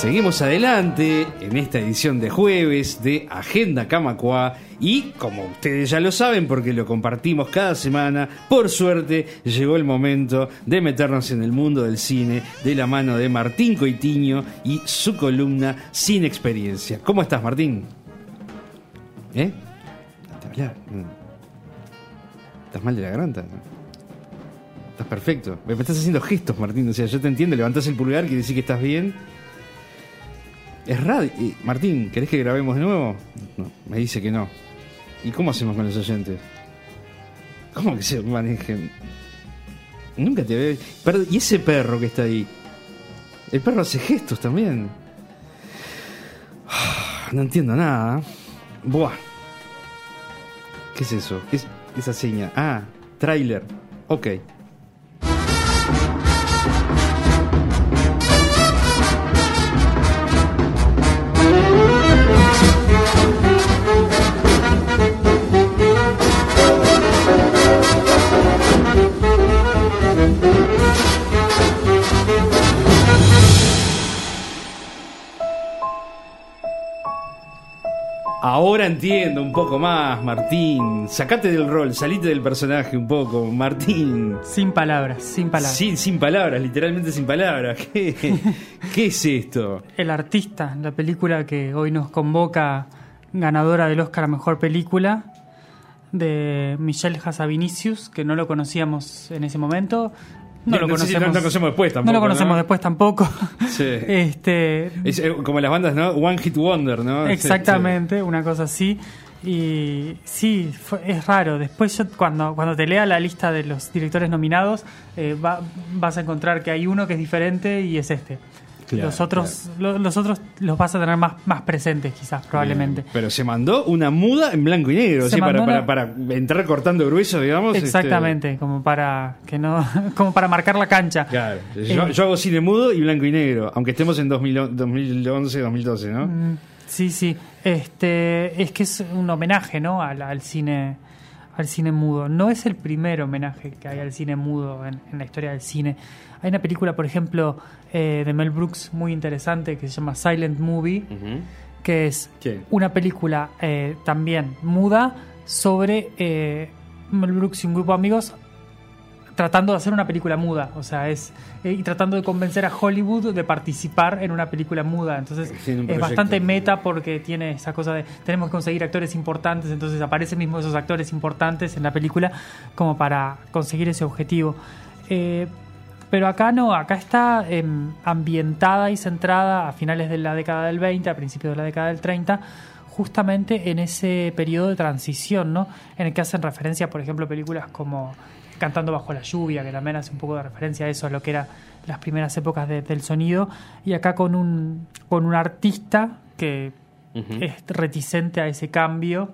Seguimos adelante en esta edición de jueves de Agenda Camacua y como ustedes ya lo saben porque lo compartimos cada semana, por suerte llegó el momento de meternos en el mundo del cine de la mano de Martín Coitiño y su columna Sin Experiencia. ¿Cómo estás Martín? ¿Eh? ¿Estás mal de la garganta? Estás perfecto. Me estás haciendo gestos, Martín. O sea, yo te entiendo. Levantás el pulgar, quiere decir que estás bien. Es radio. Martín, ¿querés que grabemos de nuevo? No, me dice que no. ¿Y cómo hacemos con los oyentes? ¿Cómo que se manejen? Nunca te veo. ¿Y ese perro que está ahí? El perro hace gestos también. No entiendo nada. Buah. ¿Qué es eso? ¿Qué es esa seña? Ah, trailer. Ok. Ahora entiendo un poco más, Martín. Sacate del rol, salite del personaje un poco, Martín. Sin palabras, sin palabras. Sí, sin palabras, literalmente sin palabras. ¿Qué, ¿Qué es esto? El artista, la película que hoy nos convoca ganadora del Oscar a Mejor Película, de Michelle Hassavinicius, que no lo conocíamos en ese momento. No, lo conocemos, no, conocemos después tampoco. No lo conocemos después tampoco. Sí. este, es eh, como las bandas, ¿no? One Hit Wonder, ¿no? Exactamente, una cosa así. Y sí, es raro. Después yo, cuando, cuando te lea la lista de los directores nominados, eh, vas a encontrar que hay uno que es diferente y es este los otros los, otros los vas a tener más, más presentes quizás probablemente. Pero se mandó una muda en blanco y negro, para, para, entrar cortando grueso, digamos. Este, Exactamente, como para que no como para marcar la cancha. Claro. Yo, eh, hago cine mudo y blanco y negro, aunque estemos en 2011, 2012, ¿no? Mm, sí, sí. Este es que es un homenaje, ¿no? al, al cine al cine mudo. No es el primer homenaje que hay al cine mudo en, en la historia del cine. Hay una película, por ejemplo, eh, de Mel Brooks muy interesante que se llama Silent Movie, que es una película eh, también muda sobre eh, Mel Brooks y un grupo de amigos tratando de hacer una película muda, o sea, es y tratando de convencer a Hollywood de participar en una película muda. Entonces es bastante meta porque tiene esa cosa de tenemos que conseguir actores importantes, entonces aparecen mismo esos actores importantes en la película como para conseguir ese objetivo. Pero acá no, acá está em, ambientada y centrada a finales de la década del 20, a principios de la década del 30, justamente en ese periodo de transición, ¿no? En el que hacen referencia, por ejemplo, películas como Cantando bajo la lluvia, que también hace un poco de referencia a eso, a lo que eran las primeras épocas del sonido, y acá con un, con un artista que es reticente a ese cambio,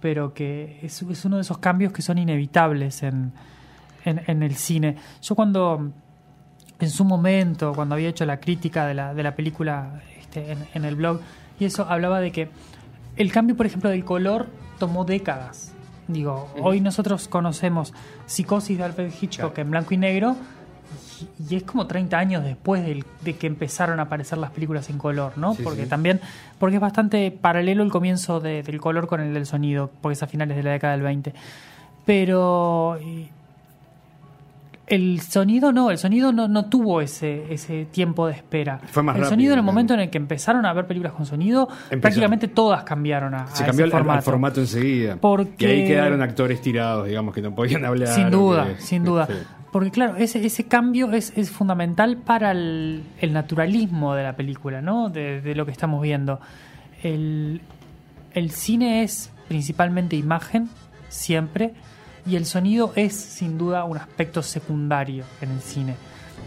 pero que es, es, uno de esos cambios que son inevitables en, en, el cine. Yo cuando, en su momento, cuando había hecho la crítica de la, de la película este, en, el blog, y eso hablaba de que el cambio, por ejemplo, del color tomó décadas. Digo, hoy nosotros conocemos Psicosis de Alfred Hitchcock en blanco y negro, y es como 30 años después de que empezaron a aparecer las películas en color, ¿no? porque también, porque es bastante paralelo el comienzo del color con el del sonido, porque es a finales de la década del 20. Pero el sonido no, el sonido no, no tuvo ese, ese tiempo de espera. Fue más el sonido en el momento en el que empezaron a ver películas con sonido, prácticamente todas cambiaron a, Se cambió el formato. enseguida. Porque... Y ahí quedaron actores tirados, digamos, que no podían hablar. Sin duda, sin duda. Porque claro, ese, ese cambio es, es fundamental para el, naturalismo de la película, ¿no? De, de lo que estamos viendo. El, el cine es principalmente imagen, siempre y el sonido es sin duda un aspecto secundario en el cine,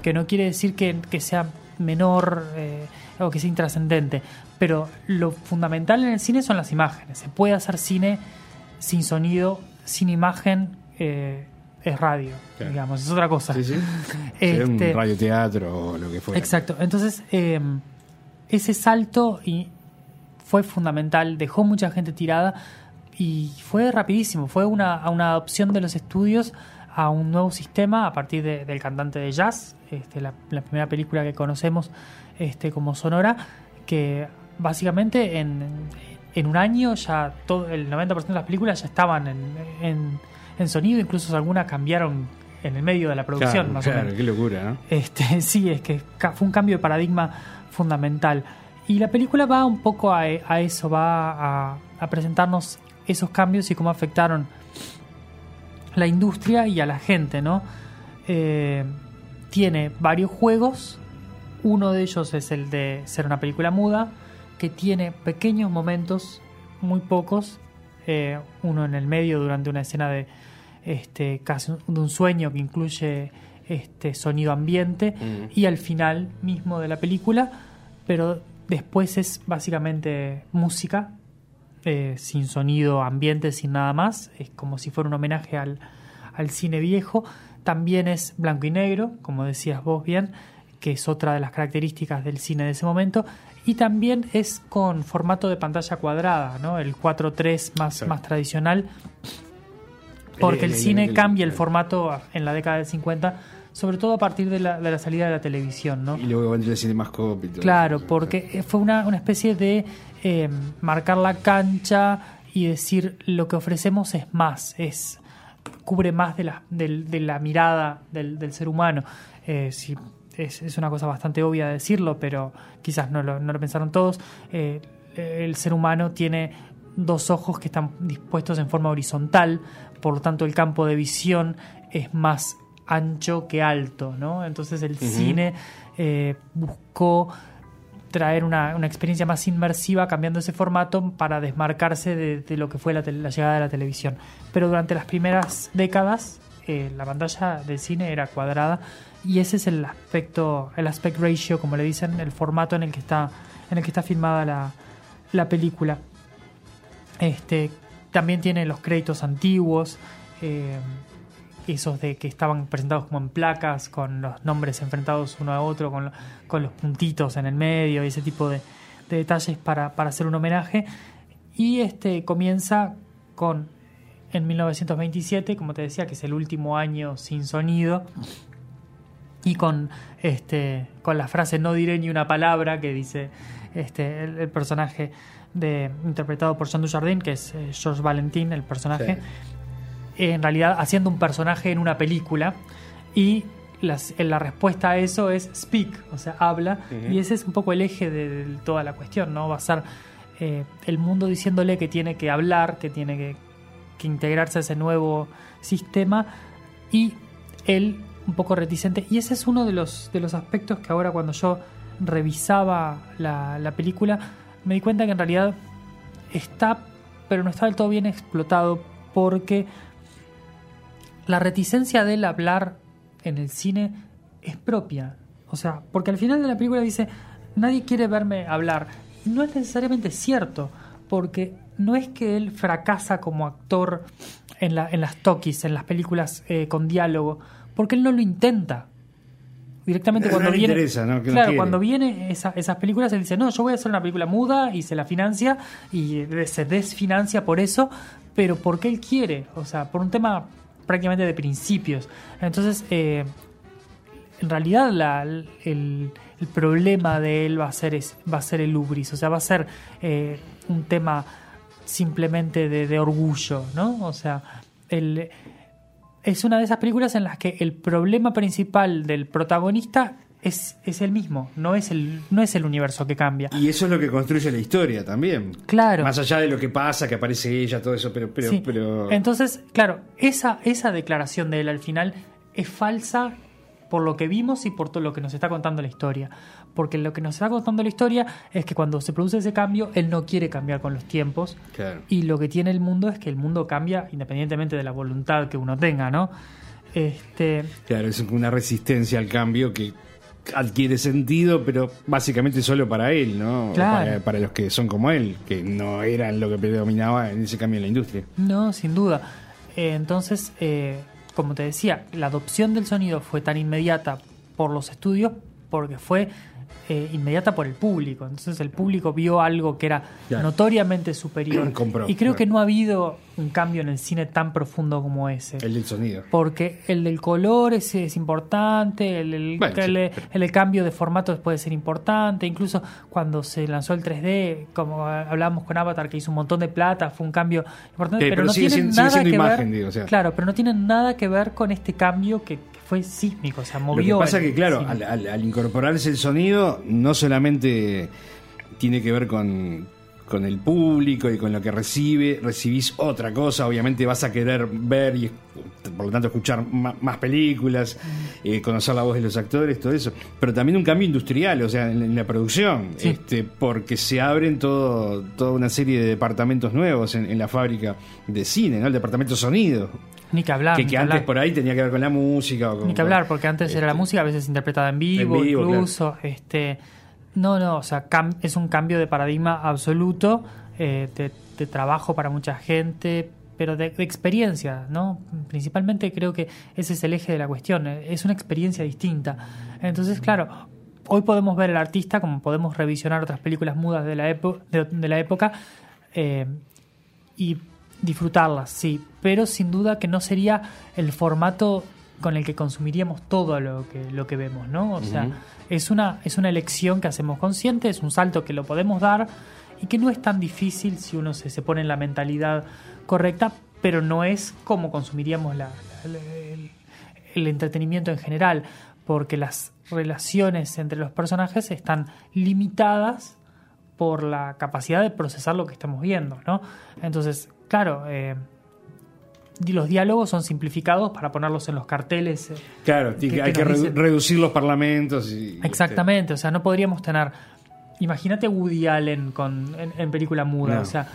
que no quiere decir que, sea menor eh, o que sea intrascendente, pero lo fundamental en el cine son las imágenes. Se puede hacer cine sin sonido, sin imagen. Eh, es radio, digamos, es otra cosa. Sí, sí. este, un radioteatro o lo que fuera. Exacto. Entonces, eh, ese salto y fue fundamental, dejó mucha gente tirada, y fue rapidísimo, fue una, una adopción de los estudios a un nuevo sistema a partir de- del cantante de jazz, este, la, la primera película que conocemos este, como Sonora, que básicamente en, en un año ya todo el 90% de las películas ya estaban en, en- en sonido, incluso algunas cambiaron en el medio de la producción, Claro, más claro, o menos. qué locura, ¿no? Este, sí, es que fue un cambio de paradigma fundamental. Y la película va un poco a, a eso, va a, a presentarnos esos cambios y cómo afectaron la industria y a la gente, ¿no? Eh, tiene varios juegos, uno de ellos es el de ser una película muda, que tiene pequeños momentos, muy pocos, eh, uno en el medio durante una escena de este casi un- de un sueño que incluye este sonido ambiente Mm. y al final mismo de la película, pero después es básicamente música eh, sin sonido ambiente, sin nada más, es como si fuera un homenaje al, al cine viejo. También es blanco y negro, como decías vos bien, que es otra de las características del cine de ese momento. Y también es con formato de pantalla cuadrada, ¿no? el 4.3 más, más tradicional, porque el, el- cine el- cambia el formato en la década del 50, sobre todo a partir de la, de la salida de la televisión. ¿no? Y luego vendría el y todo Claro, porque fue una, una especie de eh, marcar la cancha y decir lo que ofrecemos es más, es cubre más de la, de la mirada del, del ser humano. Eh, si- es, es una cosa bastante obvia de decirlo, pero quizás no lo, no lo pensaron todos. Eh, el ser humano tiene dos ojos que están dispuestos en forma horizontal, por lo tanto el campo de visión es más ancho que alto, ¿no? Entonces el cine eh, buscó traer una, una experiencia más inmersiva cambiando ese formato para desmarcarse de, lo que fue la llegada de la televisión. Pero durante las primeras décadas eh, la pantalla del cine era cuadrada y ese es el aspecto, el aspect ratio, como le dicen, el formato en el que está, en el que está filmada la, la película. Este, también tiene los créditos antiguos, eh, esos de que estaban presentados como en placas, con los nombres enfrentados uno a otro, con, con los puntitos en el medio y ese tipo de, de detalles para, para hacer un homenaje. Y este comienza con en 1927, como te decía, que es el último año sin sonido y con este con la frase no diré ni una palabra que dice este el, el personaje de interpretado por Jean Dujardin que es eh, Georges Valentin el personaje en realidad haciendo un personaje en una película y las- la respuesta a eso es speak, o sea, habla, y ese es un poco el eje de, de toda la cuestión, ¿no? Va a ser eh, el mundo diciéndole que tiene que hablar, que tiene que, que integrarse a ese nuevo sistema, y él un poco reticente, y ese es uno de los, de los aspectos que ahora cuando yo revisaba la, la película, me di cuenta que en realidad está, pero no está del todo bien explotado, porque la reticencia de él hablar en el cine es propia. O sea, porque al final de la película dice, nadie quiere verme hablar. No es necesariamente cierto, porque no es que él fracasa como actor en, la, en las talkies, en las películas eh, con diálogo, porque él no lo intenta. Directamente No cuando le viene. interesa, ¿no? No claro, cuando viene esa- esas películas, él dice, no, yo voy a hacer una película muda y se la financia y se desfinancia por eso, pero porque él quiere, o sea, por un tema prácticamente de principios. Entonces, eh, en realidad la- el, el problema de él va a ser, es, va a ser el ubris, o sea, va a ser eh, un tema simplemente de, de orgullo, ¿no? O sea, el, es una de esas películas en las que el problema principal del protagonista es, es el mismo, no es el, no es el universo que cambia. Y eso es lo que construye la historia también. Claro. Más allá de lo que pasa, que aparece ella, todo eso, pero... pero, Sí. pero... Entonces, claro, esa, esa declaración de él al final es falsa por lo que vimos y por todo lo que nos está contando la historia. Porque lo que nos está contando la historia es que cuando se produce ese cambio, él no quiere cambiar con los tiempos. Claro. Y lo que tiene el mundo es que el mundo cambia independientemente de la voluntad que uno tenga, ¿no? Este, Claro, es una resistencia al cambio que adquiere sentido, pero básicamente solo para él, ¿no? Claro. Para, para los que son como él, que no eran lo que predominaba en ese cambio en la industria. No, sin duda. Eh, entonces, eh, como te decía, la adopción del sonido fue tan inmediata por los estudios porque fue eh, inmediata por el público. Entonces el público vio algo que era notoriamente superior. Compró, y creo que no ha habido un cambio en el cine tan profundo como ese. El del sonido. Porque el del color es, es importante, el, el- Bueno, sí, el- pero- el cambio de formatos puede ser importante, incluso cuando se lanzó el 3D, como hablábamos con Avatar, que hizo un montón de plata, fue un cambio importante, pero, pero no sigue tiene nada siendo que imagen, ver, digo, o sea. claro, pero no tiene nada que ver con este cambio que fue sísmico, o sea, Lo movió. que pasa el que, claro, al, al- al incorporarse el sonido, no solamente tiene que ver con, con el público y con lo que recibe, recibís otra cosa, obviamente vas a querer ver y por lo tanto escuchar más, películas, eh, conocer la voz de los actores, todo eso, pero también un cambio industrial, o sea, en, en la producción, Sí. este, porque se abren todo, toda una serie de departamentos nuevos en, en la fábrica de cine, ¿no? El departamento sonido, Ni que hablar. que, que antes hablar. por ahí tenía que ver con la música. O con, Ni que hablar, porque antes era la este, música a veces interpretada en vivo, En vivo, incluso. Este, no, no, o sea, es un cambio de paradigma absoluto eh, de, de trabajo para mucha gente, pero de, experiencia, ¿no? Principalmente creo que ese es el eje de la cuestión, eh, es una experiencia distinta. Entonces, claro, hoy podemos ver al artista como podemos revisionar otras películas mudas de la, de, de la época. eh, y disfrutarlas, sí, pero sin duda que no sería el formato con el que consumiríamos todo lo que, lo que vemos, ¿no? O sea, es, una, es una elección que hacemos consciente, es un salto que lo podemos dar y que no es tan difícil si uno se, se pone en la mentalidad correcta, pero no es como consumiríamos la- la- el, el entretenimiento en general, porque las relaciones entre los personajes están limitadas por la capacidad de procesar lo que estamos viendo, ¿no? Entonces, claro, eh, los diálogos son simplificados para ponerlos en los carteles. eh, Claro, que- hay que redu- dicen- reducir los parlamentos. Y, Exactamente, o sea, no podríamos tener. Imagínate Woody Allen con, en, en película muda, No. o sea,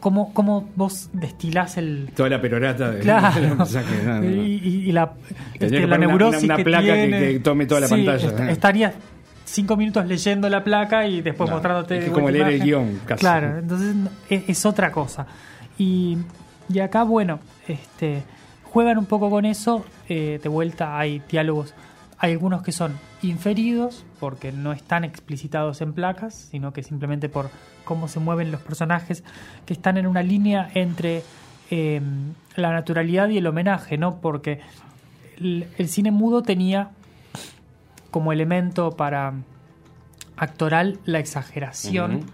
¿cómo, cómo vos destilás el. este, toda la perorata de Claro. no, no. Y, la, este, que la una- neurosis una que placa que- tiene. que tome toda la Sí, pantalla, est- eh. estarías cinco minutos leyendo la placa y después mostrándote. es como leer el guion, casi. Claro, entonces es, es otra cosa. Y, y acá, bueno, este juegan un poco con eso. eh, de vuelta hay diálogos. Hay algunos que son inferidos porque no están explicitados en placas, sino que simplemente por cómo se mueven los personajes, que están en una línea entre eh, la naturalidad y el homenaje, ¿no? Porque el, cine mudo tenía como elemento para actoral la exageración.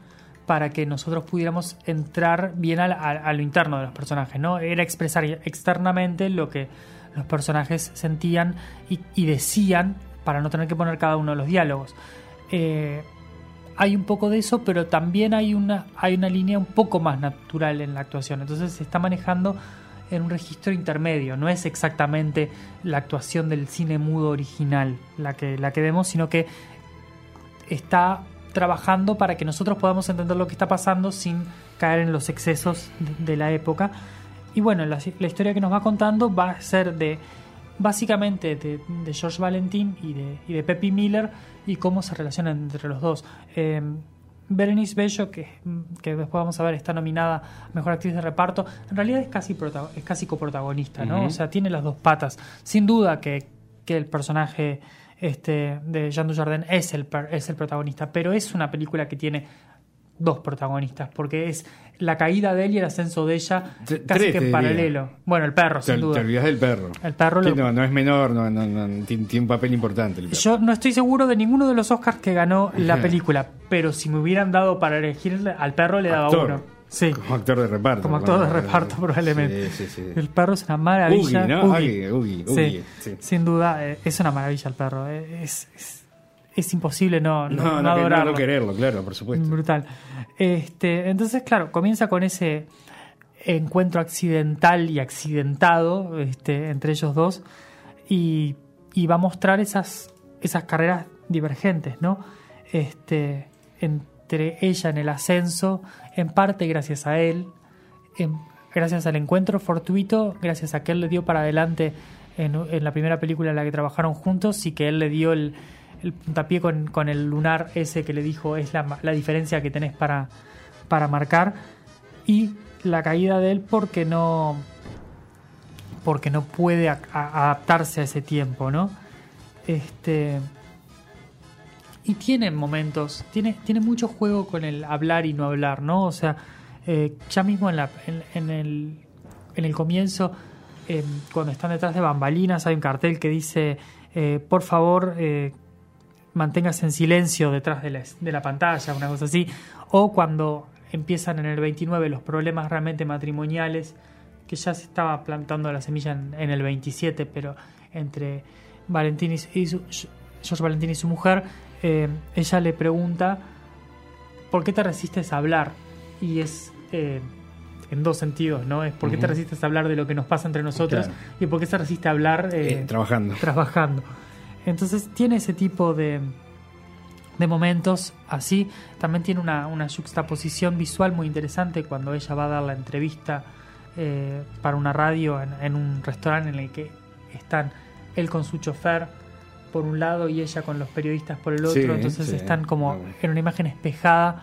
Para que nosotros pudiéramos entrar bien a, a lo interno de los personajes, ¿no? Era expresar externamente lo que los personajes sentían y, y decían para no tener que poner cada uno de los diálogos. Eh, hay un poco de eso, pero también hay una, hay una línea un poco más natural en la actuación. Entonces se está manejando en un registro intermedio. No es exactamente la actuación del cine mudo original la que, la que vemos, sino que está trabajando para que nosotros podamos entender lo que está pasando sin caer en los excesos de, de la época. Y bueno, la, la historia que nos va contando va a ser de básicamente de, de George Valentin y de, y de Peppy Miller y cómo se relacionan entre los dos. Eh, Berenice Bello, que, que después vamos a ver, está nominada a Mejor Actriz de Reparto, en realidad es casi, es casi coprotagonista, ¿no? O sea, tiene las dos patas. Sin duda que, que el personaje este, de Jean Dujardin es el, es el protagonista, pero es una película que tiene dos protagonistas, porque es la caída de él y el ascenso de ella casi tres, que en diría. paralelo. Bueno, el perro, Te, sin te duda. olvidas del perro. El perro lo- no, no es menor, no, no, no, tiene, tiene un papel importante el perro. Yo no estoy seguro de ninguno de los Oscars que ganó la película, pero si me hubieran dado para elegir al perro le daba Actor. uno. Sí, Como actor de reparto. como actor de reparto probablemente. Sí, sí, sí. El perro es una maravilla. Ugi, ¿no? Ugi. Ugi, Ugi. Sin duda, eh, es una maravilla el perro. eh, Es, es, es imposible no, no, No, no adorarlo. quererlo, claro, por supuesto. Brutal. Este, entonces, claro, comienza con ese encuentro accidental y accidentado este, entre ellos dos y, y va a mostrar esas, esas carreras divergentes, ¿no? Este, ella en el ascenso, en parte gracias a él, en- gracias al encuentro fortuito, gracias a que él le dio para adelante en, en la primera película en la que trabajaron juntos y que él le dio el, el puntapié con, con el lunar ese que le dijo es la, la diferencia que tenés para, para marcar y la caída de él porque no porque no puede a- a- adaptarse a ese tiempo, ¿no? Este y tiene momentos, tiene, tiene mucho juego con el hablar y no hablar, ¿no? O sea, eh, ya mismo en, la, en, el, en el comienzo, eh, cuando están detrás de bambalinas, hay un cartel que dice, eh, por favor, eh, manténgase en silencio detrás de la, de la pantalla, una cosa así. O cuando empiezan en el 29 los problemas realmente matrimoniales, que ya se estaba plantando la semilla en, el 27, pero entre Valentín y, y su, George Valentín y su mujer, eh, ella le pregunta, ¿por qué te resistes a hablar? Y es eh, en dos sentidos, ¿no? Es ¿por qué te resistes a hablar de lo que nos pasa entre nosotros? Claro. Y ¿por qué se resiste a hablar eh, trabajando. trabajando. Entonces tiene ese tipo de, de momentos así. También tiene una, una juxtaposición visual muy interesante cuando ella va a dar la entrevista para una radio en, en un restaurante en el que están él con su chofer por un lado y ella con los periodistas por el otro. Sí, Entonces sí. están como en una imagen espejada.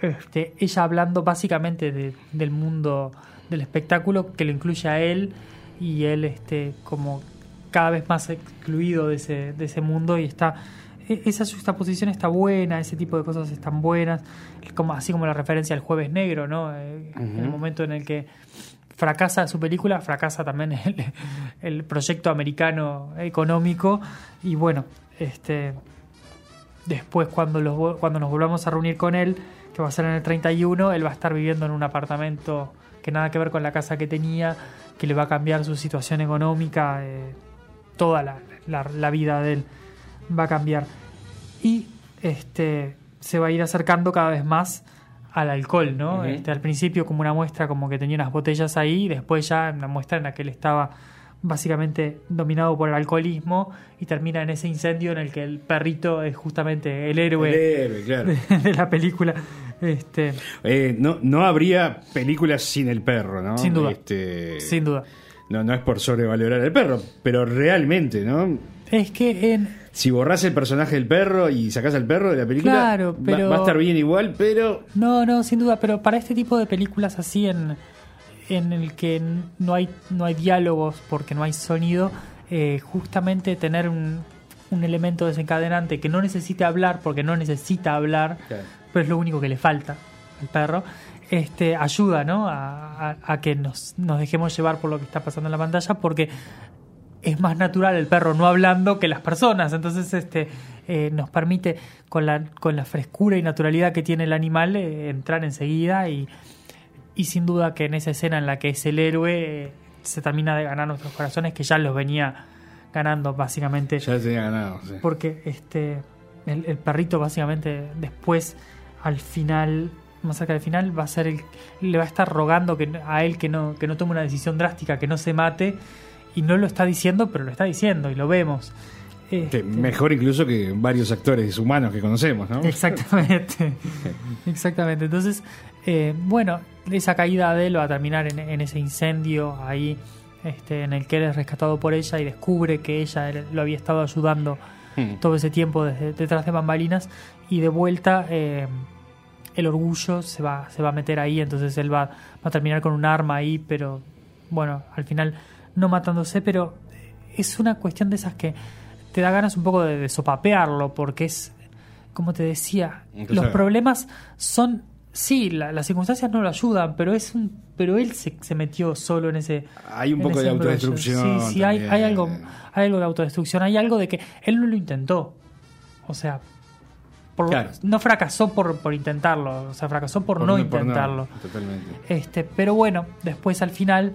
Este, ella hablando básicamente de- del mundo del espectáculo que lo incluye a él y él este como cada vez más excluido de ese, de ese mundo y está esa juxtaposición está buena, ese tipo de cosas están buenas, como así como la referencia al jueves negro, ¿no? Eh, En el momento en el que fracasa su película, fracasa también el, el proyecto americano económico y bueno, este después cuando los cuando nos volvamos a reunir con él, que va a ser en el 31, él va a estar viviendo en un apartamento que nada que ver con la casa que tenía, que le va a cambiar su situación económica, eh, toda la, la- la vida de él va a cambiar. Y este se va a ir acercando cada vez más al alcohol, ¿no? Este, al principio como una muestra como que tenía unas botellas ahí, y después ya una muestra en la que él estaba básicamente dominado por el alcoholismo y termina en ese incendio en el que el perrito es justamente el héroe El héroe, claro. de, de la película. Este, Eh, no, no habría películas sin el perro, ¿no? Sin duda. Este, sin duda. No, no es por sobrevalorar al perro, pero realmente, ¿no? Es que en, Si borrás el personaje del perro y sacás al perro de la película, Claro, va- pero- va, a estar bien igual, pero No, no, sin duda, pero para este tipo de películas así en, en el que no hay, no hay diálogos porque no hay sonido, eh, justamente tener un, un elemento desencadenante que no necesite hablar porque no necesita hablar, Claro. pero es lo único que le falta al perro, este, ayuda ¿no? a, a- a que nos, nos dejemos llevar por lo que está pasando en la pantalla porque es más natural el perro no hablando que las personas. Entonces, este eh, nos permite, con la, con la frescura y naturalidad que tiene el animal, eh, entrar enseguida y, y sin duda que en esa escena en la que es el héroe eh, se termina de ganar nuestros corazones, que ya los venía ganando básicamente. ya tenía ganado. sí. Porque este el, el perrito básicamente después al final más cerca del final va a ser el le va a estar rogando que a él que no que no tome una decisión drástica que no se mate y no lo está diciendo pero lo está diciendo y lo vemos Este, mejor incluso que varios actores humanos que conocemos, ¿no? Exactamente. Exactamente. Entonces, eh, bueno, esa caída de él va a terminar en, en ese incendio ahí, este, en el que él es rescatado por ella y descubre que ella lo había estado ayudando Hmm. todo ese tiempo desde, detrás de bambalinas y de vuelta eh, el orgullo se va, se va a meter ahí, entonces él va, va a terminar con un arma ahí, pero bueno, al final no matándose, pero es una cuestión de esas que te da ganas un poco de, de sopapearlo, porque es, como te decía, Entonces- los problemas son, sí, la- las circunstancias no lo ayudan, pero es un, pero él se, se metió solo en ese Hay un poco de autodestrucción. Sí, sí, hay, hay algo, hay algo de autodestrucción, hay algo de que él no lo intentó. O sea, por- Claro. no fracasó por, por intentarlo, o sea, fracasó por, no por intentarlo. totalmente. Este, pero bueno, después al final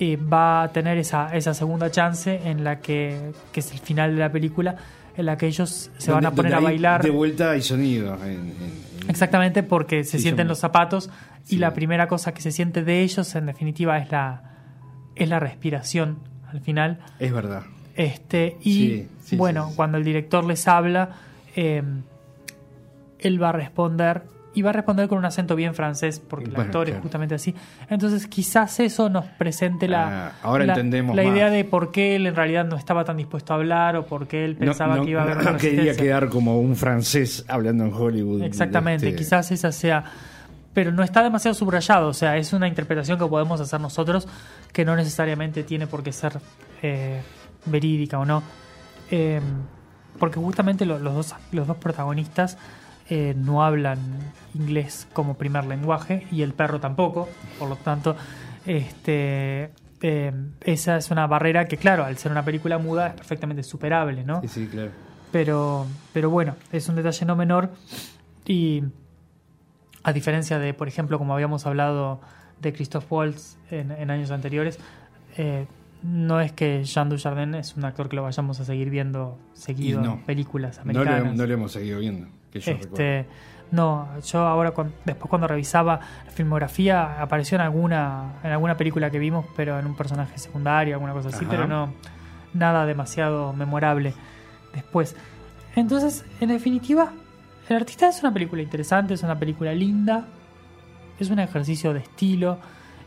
eh, va a tener esa, esa segunda chance en la que, que es el final de la película, en la que ellos se van a poner a bailar. De vuelta hay sonido. en- en- en- Exactamente, porque se Sí, sienten son- los zapatos y la primera cosa que se siente de ellos, en definitiva, es la, es la respiración al final. Es verdad. Este, y Sí, bueno, cuando el director les habla, eh, él va a responder y va a responder con un acento bien francés, porque el Bueno, actor es claro. justamente así. Entonces, quizás eso nos presente la, Ah, ahora la, entendemos la idea de por qué él en realidad no estaba tan dispuesto a hablar o por qué él No- pensaba no, que iba a haber una no quería quedar como un francés hablando en Hollywood. Exactamente, Este, quizás esa sea. Pero no está demasiado subrayado, o sea, es una interpretación que podemos hacer nosotros que no necesariamente tiene por qué ser eh, verídica o no. Eh, porque justamente lo- los, dos, los dos protagonistas eh, no hablan inglés como primer lenguaje y el perro tampoco, por lo tanto, este, eh, esa es una barrera que, claro, al ser una película muda es perfectamente superable, ¿no? Sí, sí, claro. Pero, pero bueno, es un detalle no menor y a diferencia de, por ejemplo, como habíamos hablado de Christoph Waltz en, en años anteriores, eh, no es que Jean Dujardin es un actor que lo vayamos a seguir viendo seguido no. en películas No lo, americanas. no lo hemos seguido viendo, que yo recuerdo. este, no, yo ahora después cuando revisaba la filmografía apareció en alguna en alguna película que vimos, pero en un personaje secundario, alguna cosa así, Ajá. pero no nada demasiado memorable después. Entonces, en definitiva, El artista es una película interesante, es una película linda, es un ejercicio de estilo,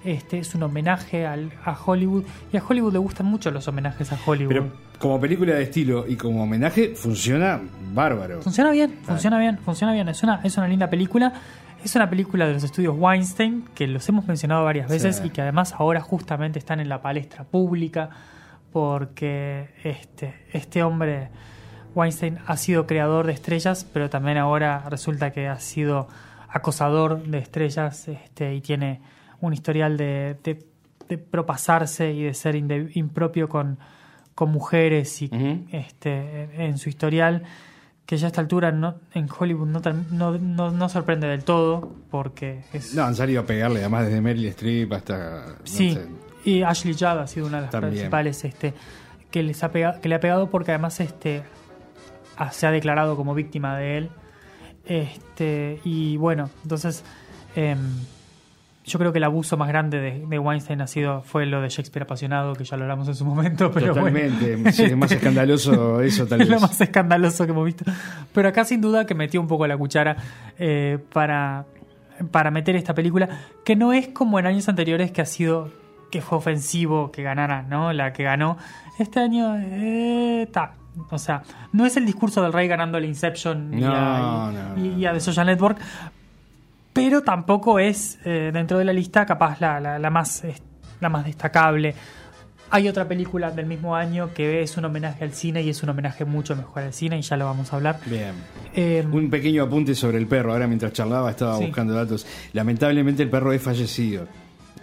este es un homenaje al- a Hollywood y a Hollywood le gustan mucho los homenajes a Hollywood. Pero como película de estilo y como homenaje, funciona bárbaro. Funciona bien, funciona bien, funciona bien. Es una, es una linda película. Es una película de los estudios Weinstein, que los hemos mencionado varias veces Sí. y que además ahora justamente están en la palestra pública, porque este, este hombre, Weinstein, ha sido creador de estrellas, pero también ahora resulta que ha sido acosador de estrellas este, y tiene un historial de, de, de propasarse y de ser impropio con, con mujeres y este, en, en su historial, que ya a esta altura no, en Hollywood no, no, no, no sorprende del todo, porque es... No, han salido a pegarle, además desde Meryl Streep hasta. no sí, sé. y Ashley Judd ha sido una de las También. principales este, que, les ha pegado, que le ha pegado porque además este, se ha declarado como víctima de él. Este, y bueno, entonces em, yo creo que el abuso más grande de, de Weinstein ha sido fue lo de Shakespeare apasionado, que ya lo hablamos en su momento, pero bueno. Totalmente. Sí, es más escandaloso eso, tal es vez. lo más escandaloso que hemos visto. Pero acá sin duda que metió un poco la cuchara eh, para, para meter esta película, que no es como en años anteriores que ha sido, que fue ofensivo que ganara, ¿no? La que ganó. Este año está. o sea, no es el discurso del rey ganando el Inception y, a, y- no, no. y a The Social Network, pero tampoco es eh, dentro de la lista capaz la, la, la más, la más destacable. Hay otra película del mismo año que es un homenaje al cine y es un homenaje mucho mejor al cine y ya lo vamos a hablar. Bien. Eh, Un pequeño apunte sobre el perro. Ahora mientras charlaba estaba Sí. buscando datos. Lamentablemente el perro es fallecido.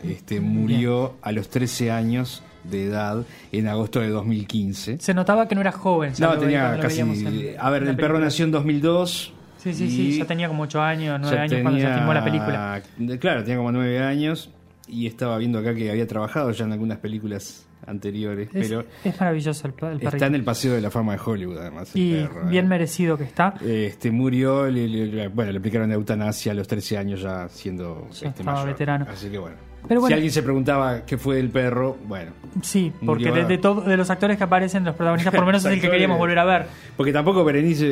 Este, murió a los 13 años de edad en agosto de 2015. se notaba que no era joven. No, tenía casi... en- A ver, el perro nació en 2002. Sí, sí, sí, ya tenía como 8 años, 9 ya años cuando se filmó la película. Claro, tenía como 9 años. Y estaba viendo acá que había trabajado ya en algunas películas anteriores. Es, pero es maravilloso el, el está en el paseo de la fama de Hollywood, además. el y perro, bien ¿eh? merecido que está. Este murió, le- bueno, le aplicaron eutanasia a los 13 años ya siendo Ya este, estaba mayor. veterano. Así que bueno. Pero bueno. Si alguien se preguntaba qué fue del perro, bueno. Sí, porque de, de, todo- de los actores que aparecen, los protagonistas, por lo menos es el que queríamos volver a ver. Porque tampoco Berenice...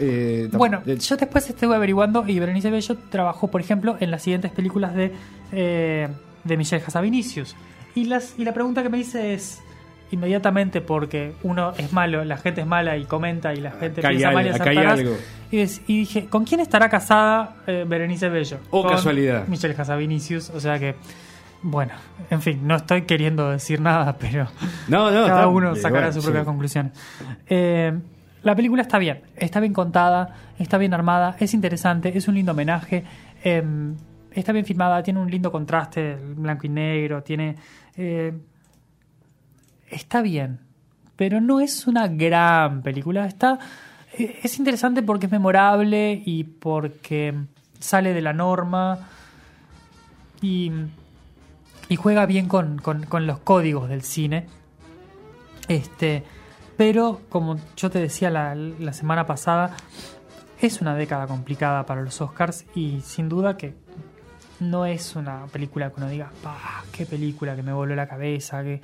eh, tam- Bueno, eh, yo después estuve averiguando y Berenice Bello trabajó, por ejemplo, en las siguientes películas de, eh, de Michelle Hasavinicius. Y, las, y la pregunta que me hice es, inmediatamente, porque uno es malo, la gente es mala y comenta y la gente Acá hay piensa mal y acá hay algo. Y, des- y dije, ¿con quién estará casada eh, Berenice Bello? Oh, Con casualidad. Michelle Hasavinicius, o sea que... Bueno, en fin, no estoy queriendo decir nada, pero no, no, cada uno sacará bueno, sí. propias conclusiones. Eh, la película está bien, está bien contada, está bien armada, es interesante, es un lindo homenaje, eh, está bien filmada, tiene un lindo contraste, blanco y negro, tiene... eh, está bien, pero no es una gran película, está... eh, Es interesante porque es memorable y porque sale de la norma y, y juega bien con, con- con los códigos del cine. Este, pero como yo te decía la, la semana pasada, es una década complicada para los Oscars y sin duda que no es una película que uno diga, "Pah, qué película que me voló la cabeza, que,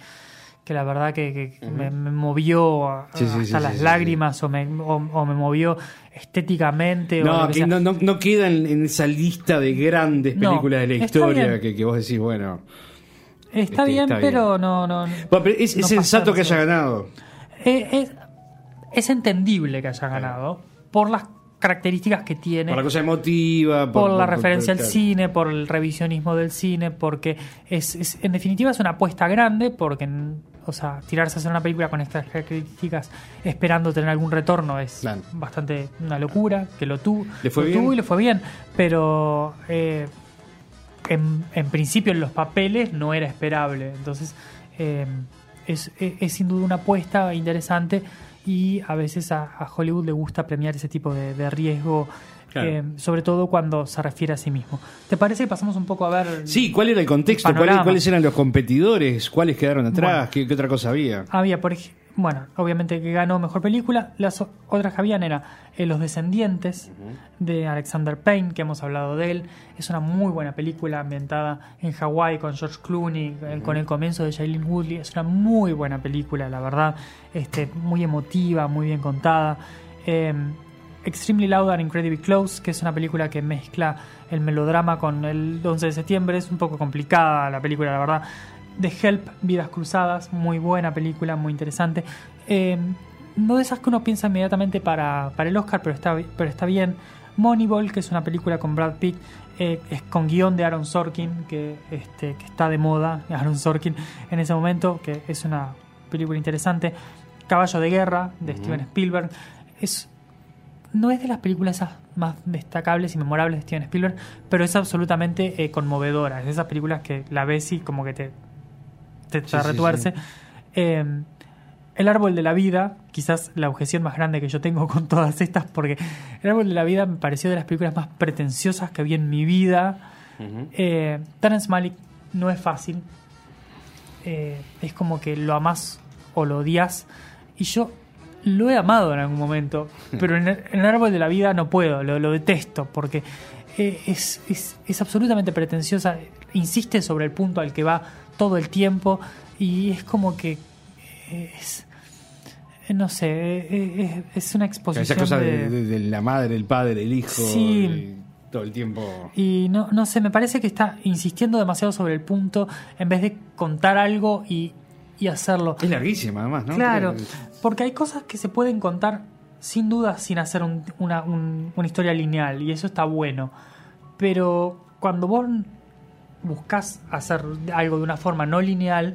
que la verdad que, que me, me movió a- Sí, sí, hasta sí, las lágrimas O, me, o, o me movió estéticamente. No, que que sea". no, no, no queda en, en esa lista de grandes películas de la historia que vos decís, bueno. Está Este, bien, está pero no... no Bueno, pero es, no es sensato que haya ganado. Eh, es, es entendible que haya ganado por las características que tiene. Por la cosa emotiva, por, la referencia al claro. cine, por el revisionismo del cine, porque es, es- en definitiva es una apuesta grande, porque o sea, tirarse a hacer una película con estas características esperando tener algún retorno es Claro. bastante una locura, que lo, tu, ¿Le fue lo bien? tuvo y le fue bien, pero eh, en, en principio en los papeles no era esperable, entonces eh, es, es- es sin duda una apuesta interesante y a veces a, Hollywood le gusta premiar ese tipo de riesgo. Claro. eh, sobre todo cuando se refiere a sí mismo. ¿Te parece que pasamos un poco a ver? Sí, ¿cuál era el contexto? ¿Cuál- Panorama. ¿Cuáles eran los competidores? ¿Cuáles quedaron atrás? Bueno. ¿Qué, qué otra cosa había? Había, por ej- bueno, obviamente que ganó mejor película. Las otras que habían era eh, Los Descendientes de Alexander Payne, que hemos hablado de él. Es una muy buena película ambientada en Hawái con George Clooney, eh, con el comienzo de Shailene Woodley. Es una muy buena película, la verdad. Este, muy emotiva, muy bien contada. Eh, Extremely Loud and Incredibly Close, que es una película que mezcla el melodrama con el 11 de septiembre. Es un poco complicada la película, la verdad. The Help, Vidas Cruzadas, muy buena película, muy interesante. Eh, no de esas que uno piensa inmediatamente para, para el Oscar, pero está, pero está bien. Moneyball, que es una película con Brad Pitt, eh, es con guion de Aaron Sorkin, que, este, que está de moda, Aaron Sorkin en ese momento, que es una película interesante. Caballo de Guerra, de Steven Spielberg. Es, no es de las películas esas más destacables y memorables de Steven Spielberg, pero es absolutamente eh, conmovedora. Es de esas películas que la ves y como que te, te, te Sí, sí, retuerce. sí. Eh, el árbol de la vida, quizás la objeción más grande que yo tengo con todas estas, porque el árbol de la vida me pareció de las películas más pretenciosas que vi en mi vida. Eh, Terrence Malick no es fácil. Eh, es como que lo amás o lo odias. Y yo lo he amado en algún momento, pero en el, en el árbol de la vida no puedo, lo, lo detesto, porque eh, es, es, es absolutamente pretenciosa, insiste sobre el punto al que va todo el tiempo y es como que eh, es... No sé, eh, es, es una exposición Esa cosa de, de- de- de la madre, el padre, el hijo. Sí. todo el tiempo. Y no, no sé, me parece que está insistiendo demasiado sobre el punto en vez de contar algo y, y hacerlo. Es larguísima, además, ¿no? Claro, porque hay cosas que se pueden contar sin duda sin hacer un- una, un- una historia lineal y eso está bueno. Pero cuando vos buscas hacer algo de una forma no lineal,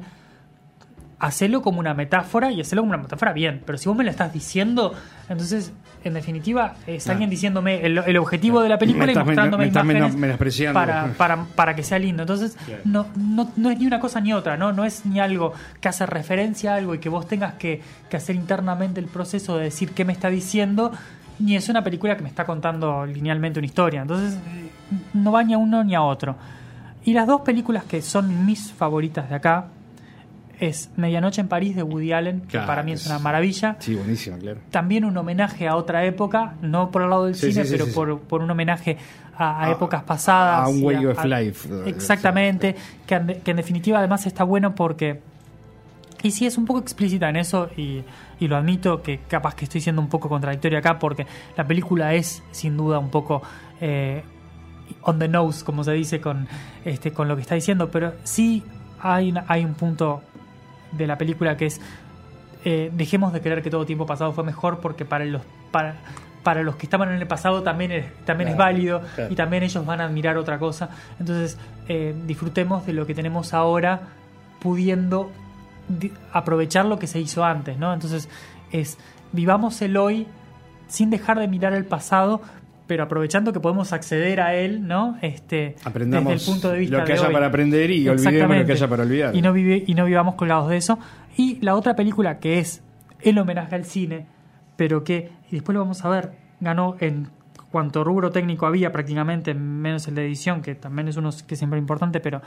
hacelo como una metáfora y hacelo como una metáfora bien. Pero si vos me lo estás diciendo, entonces, en definitiva, es alguien diciéndome el, el objetivo de la película Me y mostrándome me estás imágenes para, para, para que sea lindo. Entonces, no, no, no es ni una cosa ni otra, ¿no? No es ni algo que hace referencia a algo y que vos tengas que, que hacer internamente el proceso de decir qué me está diciendo, ni es una película que me está contando linealmente una historia. Entonces, no va ni a uno ni a otro. Y las dos películas que son mis favoritas de acá es Medianoche en París de Woody Allen, que para mí es es- una maravilla. Sí, buenísima, claro. También un homenaje a otra época, no por el lado del Sí, cine, sí, sí, pero por, por un homenaje a, a A- épocas pasadas. a un way of life. Exactamente, que, en- que en definitiva además está bueno porque... Y sí, es un poco explícita en eso y, y lo admito que capaz que estoy siendo un poco contradictorio acá porque la película es sin duda un poco eh, on the nose, como se dice con, este, con lo que está diciendo, pero sí hay, hay un punto de la película que es eh, dejemos de creer que todo tiempo pasado fue mejor porque para los para para los que estaban en el pasado también es, también es válido claro. y también ellos van a admirar otra cosa entonces eh, disfrutemos de lo que tenemos ahora pudiendo di- aprovechar lo que se hizo antes no entonces es vivamos el hoy sin dejar de mirar el pasado pero aprovechando que podemos acceder a él no este Aprendamos desde el punto de vista lo que de haya hoy. para aprender y olvidemos lo que haya para olvidar. y no vive, y no vivamos colgados de eso y la otra película que es el homenaje al cine pero que y después lo vamos a ver ganó en cuanto rubro técnico había prácticamente menos el de edición que también es uno que siempre es importante pero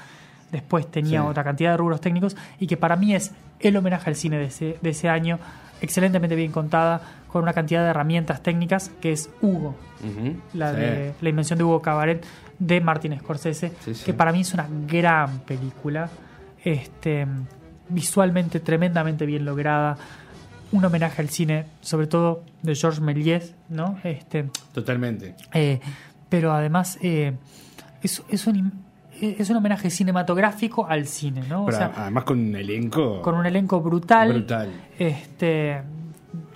después tenía Sí. otra cantidad de rubros técnicos y que para mí es el homenaje al cine de ese, de ese año excelentemente bien contada con una cantidad de herramientas técnicas que es Hugo la Sí. de la invención de Hugo Cabaret de Martin Scorsese, Sí, sí. que para mí es una gran película, este visualmente tremendamente bien lograda, un homenaje al cine, sobre todo de Georges Méliès, ¿no? Este, Totalmente. eh, pero además eh, es, es un es un homenaje cinematográfico al cine, ¿no? O sea, además con un elenco con un elenco brutal, brutal. este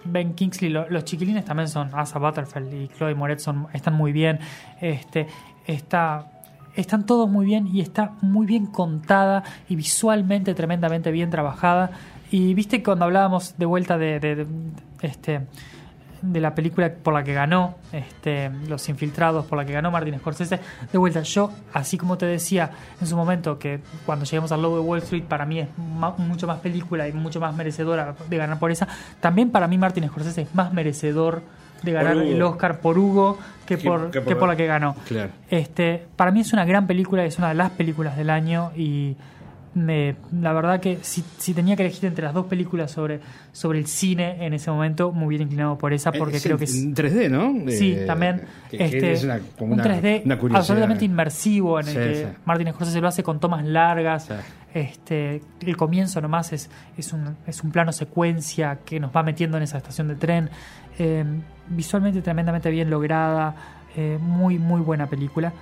Ben Kingsley, lo- los chiquilines también son Asa Butterfield y Chloe Moretz son, están muy bien. Este, está, están todos muy bien y está muy bien contada y visualmente tremendamente bien trabajada. Y viste cuando hablábamos de vuelta de, de- de- este de la película por la que ganó este, Los Infiltrados, por la que ganó Martin Scorsese. De vuelta, yo, así como te decía en su momento, que cuando lleguemos al Lobo de Wall Street, para mí es mucho más película y mucho más merecedora de ganar por esa, también para mí Martin Scorsese es más merecedor de ganar el Oscar por Hugo que, Que- por, que por- que por la que ganó. Claro. Este, para mí es una gran película, es una de las películas del año y me, la verdad que si, si tenía que elegir entre las dos películas sobre, sobre el cine en ese momento, me hubiera inclinado por esa porque Es creo que es... en 3D, ¿no? Sí, Eh, también que- este, es una- como un una- 3D una curiosidad. absolutamente inmersivo en el Sí, que sí. Martin Scorsese lo hace con tomas largas. Sí. Este, el comienzo nomás es, es, un, es un plano secuencia que nos va metiendo en esa estación de tren. Eh, visualmente tremendamente bien lograda, eh, muy, muy buena película.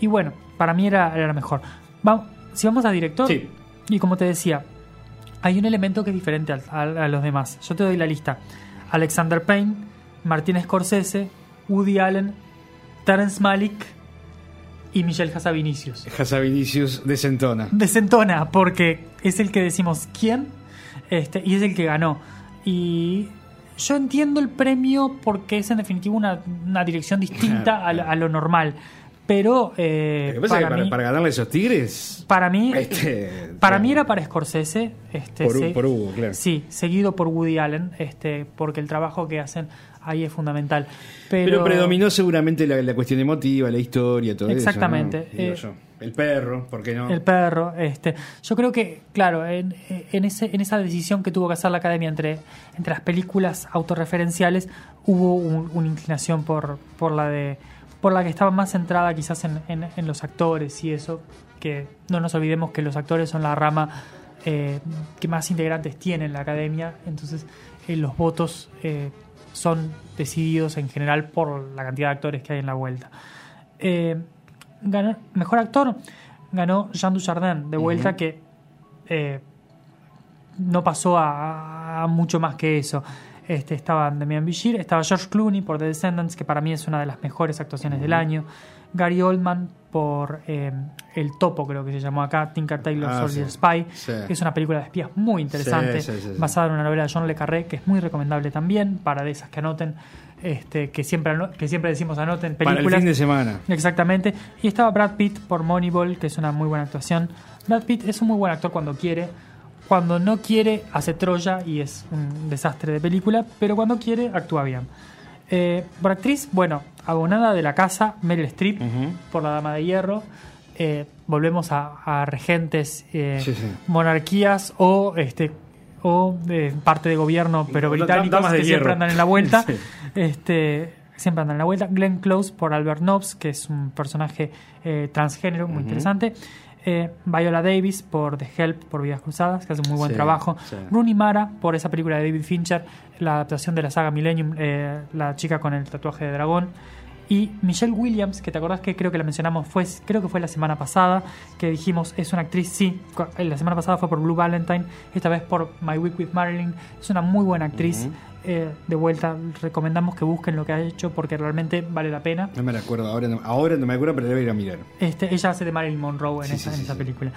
Y bueno, para mí era, era la mejor. Vamos, si vamos a director, Sí. y como te decía, hay un elemento que es diferente a, los demás. Yo te doy la lista. Alexander Payne, Martin Scorsese, Woody Allen, Terence Malick y Michelle Vinicius. Hasa Vinicius desentona. Desentona porque es el que decimos quién este, y es el que ganó. Y yo entiendo el premio porque es en definitiva una, una dirección distinta a, a lo normal. Pero eh, que pasa que para, para, mí, para ganarle a esos tigres. para mí, Este, para claro. mí era para Scorsese. Este, Por, se- por Hugo, claro. Sí, seguido por Woody Allen, este, porque el trabajo que hacen ahí es fundamental. Pero, Pero, predominó seguramente la, la cuestión emotiva, la historia, todo Exactamente. eso. Eh. El perro, ¿por qué no? El perro, este, yo creo que, claro, en, en, ese, en esa decisión que tuvo que hacer la academia entre, entre las películas autorreferenciales, hubo un- una inclinación por, por la de por la que estaba más centrada quizás en, en- en los actores y eso, que no nos olvidemos que los actores son la rama eh, que más integrantes tiene en la academia, entonces eh, los votos eh, son decididos en general por la cantidad de actores que hay en la vuelta. Ganó- mejor actor ganó Jean Dujardin de vuelta que no pasó a, a mucho más que eso este, estaba Demian Bichir estaba George Clooney por The Descendants que para mí es una de las mejores actuaciones del año Gary Oldman por eh, El Topo creo que se llamó acá Tinker Tailor Ah, Soldier sí. Spy Sí. que es una película de espías muy interesante Sí, basada en una novela de John Le Carré que es muy recomendable también para de esas que anoten este, que siempre que siempre decimos anoten Para el películas fin de semana. Exactamente. Y estaba Brad Pitt por Moneyball, que es una muy buena actuación. Brad Pitt es un muy buen actor cuando quiere. Cuando no quiere, hace Troya y es un desastre de película, pero cuando quiere, actúa bien. Eh, por actriz, bueno, abonada de la casa, Meryl Streep, por La Dama de Hierro. Eh, volvemos a, a regentes, eh, Sí, sí. monarquías o este o de parte de gobierno, pero británicos de que siempre hierro. andan en la vuelta. Sí. Este, siempre andan en la vuelta. Glenn Close por Albert Nobbs, que es un personaje eh, transgénero muy interesante. Eh, Viola Davis por The Help, por Vidas Cruzadas, que hace un muy buen Sí, trabajo. sí. Rooney Mara por esa película de David Fincher, la adaptación de la saga Millennium, eh, la chica con el tatuaje de dragón. Y Michelle Williams, que te acordás que creo que la mencionamos, fue, creo que fue la semana pasada, que dijimos es una actriz, sí, eh, la semana pasada fue por Blue Valentine, esta vez por My Week with Marilyn, es una muy buena actriz. Eh, de vuelta, recomendamos que busquen lo que ha hecho porque realmente vale la pena. No me la acuerdo, ahora no, ahora no me acuerdo, pero debe ir a mirar. Este, ella hace de Marilyn Monroe en Sí, esa, sí, en sí, esa sí. película.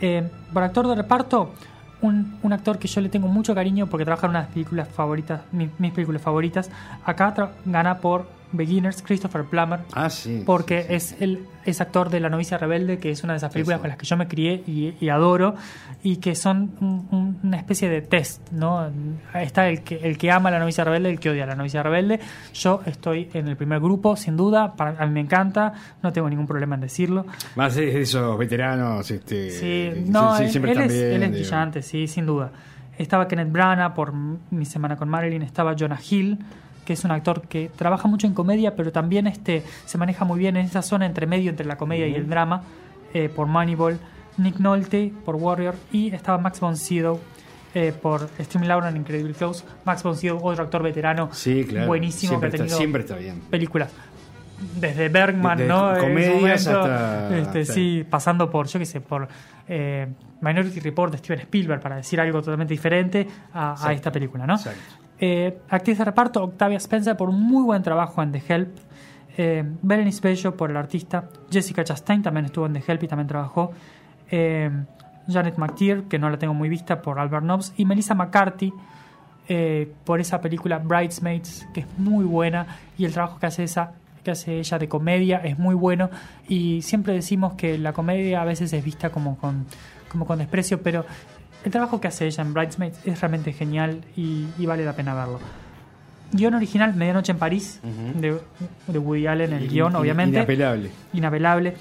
Eh, por actor de reparto, un, un actor que yo le tengo mucho cariño porque trabaja en unas películas favoritas, mi- mis, películas favoritas. Acá gana por Beginners, Christopher Plummer, Ah, sí. porque es el es actor de La novicia rebelde, que es una de esas películas sí. con las que yo me crié y, y adoro, y que son un- un- una especie de test, ¿no? Está el que, el que ama a la novicia rebelde, el que odia a la novicia rebelde. Yo estoy en el primer grupo, sin duda, para, a mí me encanta, no tengo ningún problema en decirlo. Más esos veteranos. Este, Sí, no, sí, él, siempre él es, bien, él es brillante, sí, sin duda. Estaba Kenneth Branagh por Mi Semana con Marilyn, estaba Jonah Hill, que es un actor que trabaja mucho en comedia, pero también este, se maneja muy bien en esa zona entre medio entre la comedia y el drama, eh, por Moneyball. Nick Nolte por Warrior y estaba Max von Sydow eh, por Streamline en Incredible Close. Max von Sydow, otro actor veterano, Sí, claro. buenísimo Siempre, que ha tenido siempre está bien. películas desde Bergman, Desde ¿no? Comedias momento, hasta- este, sí. pasando por, yo qué sé, por eh, Minority Report de Steven Spielberg, para decir algo totalmente diferente a, a esta película, ¿no? Exacto. Eh, actriz de reparto, Octavia Spencer por un muy buen trabajo en The Help. Eh, Berenice Bello por el artista. Jessica Chastain también estuvo en The Help y también trabajó. Eh, Janet McTeer, que no la tengo muy vista, por Albert Nobbs. Y Melissa McCarthy eh, por esa película Bridesmaids, que es muy buena. Y el trabajo que hace esa que hace ella de comedia es muy bueno y siempre decimos que la comedia a veces es vista como con, como con desprecio, pero el trabajo que hace ella en Bridesmaids es realmente genial y, y vale la pena verlo. Guión original, Medianoche en París, de, de Woody Allen, el guion, In- obviamente. Inapelable. Inapelable.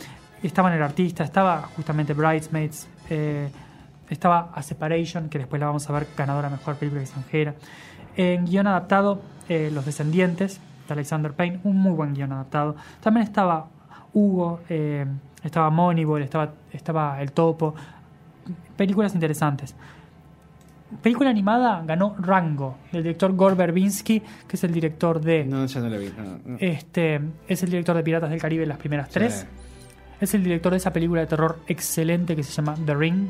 Estaba en el artista, estaba justamente Bridesmaids, eh, estaba A Separation, que después la vamos a ver ganadora mejor película extranjera. En guion adaptado, eh, Los Descendientes, de Alexander Payne, un muy buen guion adaptado. También estaba Hugo, eh, estaba Moneyball, estaba, estaba El Topo. Películas interesantes. Película animada ganó Rango, del director Gore Verbinski, que es el director de. No, ya no la vi. no, no. Este, es el director de Piratas del Caribe, las primeras tres. Sí. Es el director de esa película de terror excelente que se llama The Ring,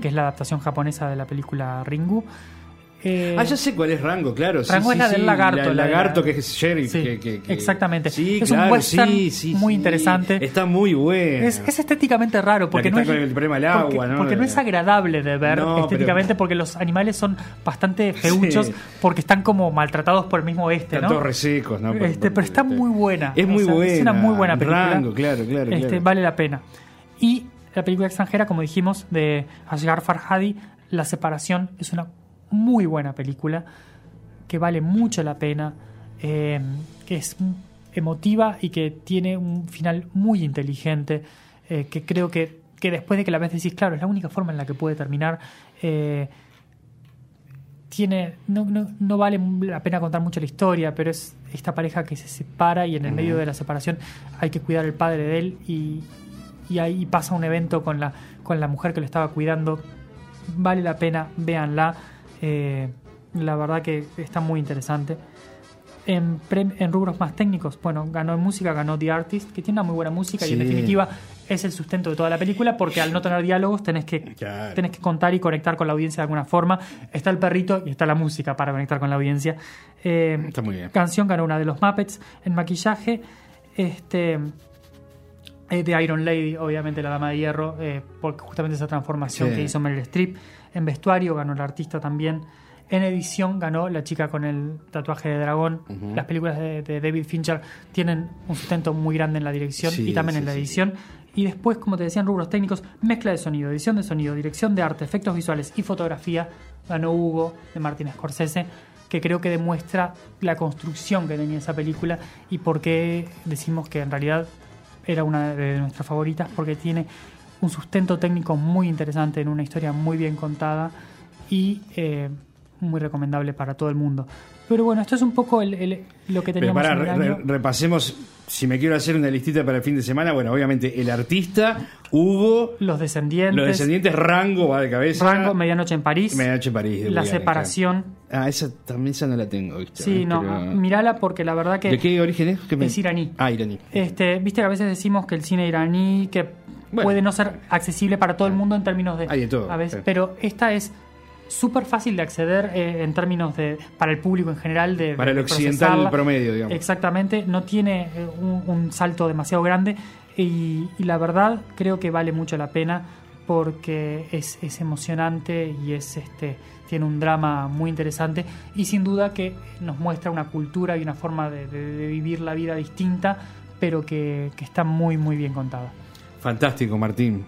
que es la adaptación japonesa de la película Ringu. Eh, Ah, ya sé cuál es Rango, claro. Rango sí, es la del lagarto, la- El la de la- lagarto que es sheriff. Sí, que- que- que- exactamente. Es un claro, western sí, sí, muy interesante. Está muy bueno. es, es estéticamente raro porque que no es, el problema del agua, porque, ¿no? porque no es agradable de ver No, pero- estéticamente porque los animales son bastante feuchos porque están como maltratados por el mismo este, Están ¿no? todos resecos, ¿no? Por- Este, por- pero está este- muy buena. Es O muy sea, buena. Es una muy buena película. Rango, claro, claro. Este, claro. Vale la pena. Y la película extranjera, como dijimos, de Asghar Farhadi, La Separación, es una muy buena película que vale mucho la pena, eh, que es emotiva y que tiene un final muy inteligente, eh, que creo que, que después de que la ves decís, claro, es la única forma en la que puede terminar. eh, tiene no, no, no vale la pena contar mucho la historia, pero es esta pareja que se separa y en el medio de la separación hay que cuidar al padre de él y, y ahí pasa un evento con la, con la mujer que lo estaba cuidando. Vale la pena, véanla. Eh, la verdad que está muy interesante. En, rubros más técnicos, bueno, ganó en música, ganó The Artist, que tiene una muy buena música y en definitiva es el sustento de toda la película porque al no tener diálogos tenés que, Claro. tenés que contar y conectar con la audiencia de alguna forma. Está el perrito y está la música para conectar con la audiencia. Eh, Está muy bien. Canción ganó una de los Muppets en maquillaje. Este. eh, de Iron Lady, obviamente la Dama de Hierro, eh, porque justamente esa transformación Sí. que hizo Meryl Streep. En vestuario ganó el artista también. En edición ganó la chica con el tatuaje de dragón. Las películas de, de David Fincher tienen un sustento muy grande en la dirección Sí, y también sí, en la sí. edición. Y después, como te decía, en rubros técnicos, mezcla de sonido, edición de sonido, dirección de arte, efectos visuales y fotografía, ganó Hugo de Martin Scorsese, que creo que demuestra la construcción que tenía esa película y por qué decimos que en realidad era una de nuestras favoritas, porque tiene un sustento técnico muy interesante en una historia muy bien contada y eh, muy recomendable para todo el mundo. Pero bueno, esto es un poco el- el- lo que teníamos pará, en el re- año. re- repasemos. Si me quiero hacer una listita para el fin de semana, bueno, obviamente el artista, Hugo, Los descendientes, los descendientes, Rango va de cabeza. Rango, Medianoche en París, Medianoche en París. La separación. Ah, esa también esa no la tengo, ¿viste? Sí, no, Pero- mirala porque la verdad que ¿De qué origen es? ¿Qué me- es iraní. Ah, iraní. Este, viste que a veces decimos que el cine iraní que Bueno. puede no ser accesible para todo el mundo en términos de Hay todo, a veces, pero esta es súper fácil de acceder eh, en términos de para el público en general de Para el de occidental promedio, digamos. Exactamente, no tiene eh, un, un salto demasiado grande y, y la verdad creo que vale mucho la pena porque es, es emocionante y es este tiene un drama muy interesante y sin duda que nos muestra una cultura y una forma de, de- de vivir la vida distinta pero que, que está muy muy bien contada. Fantástico, Martín.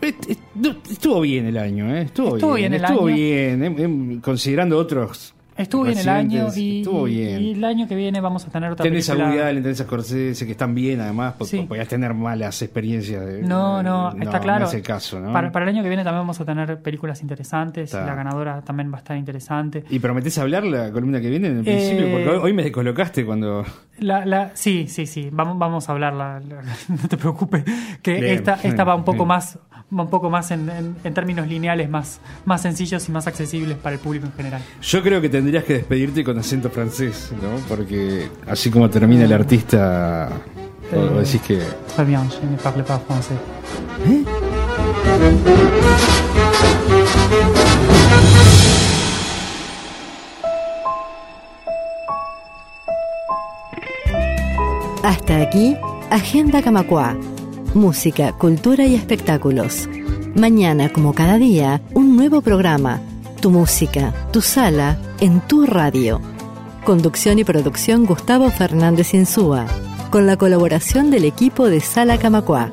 Est- est- Estuvo bien el año, ¿eh? Estuvo, Estuvo bien, bien el estuvo año. bien, em- em, considerando otros. Estuvo bien el año y, estuvo bien. y el año que viene vamos a tener otra Tenés a película. Woody Allen, tenés a Scorsese, que están bien además, porque Sí. podías tener malas experiencias. De, No, no, está claro. No es el caso, ¿no? Para, para el año que viene también vamos a tener películas interesantes. Está. La ganadora también va a estar interesante. ¿Y prometés hablar la columna que viene en el principio? Eh, Porque hoy, hoy me descolocaste cuando... La, la, sí, sí, sí. Vamos, vamos a hablarla. la- no te preocupes. Que Bien, esta, esta va un poco bien. más, va un poco más en, en- en términos lineales, más, más sencillos y más accesibles para el público en general. Yo creo que tendrías que despedirte con acento francés, ¿no? Porque así como termina el artista, Eh. o decís que... Très bien, je ne parle pas français. Hasta aquí, Agenda Camacua. Música, cultura y espectáculos. Mañana, como cada día, un nuevo programa. Tu música, tu sala, en tu radio. Conducción y producción Gustavo Fernández Insúa. Con la colaboración del equipo de Sala Camacua.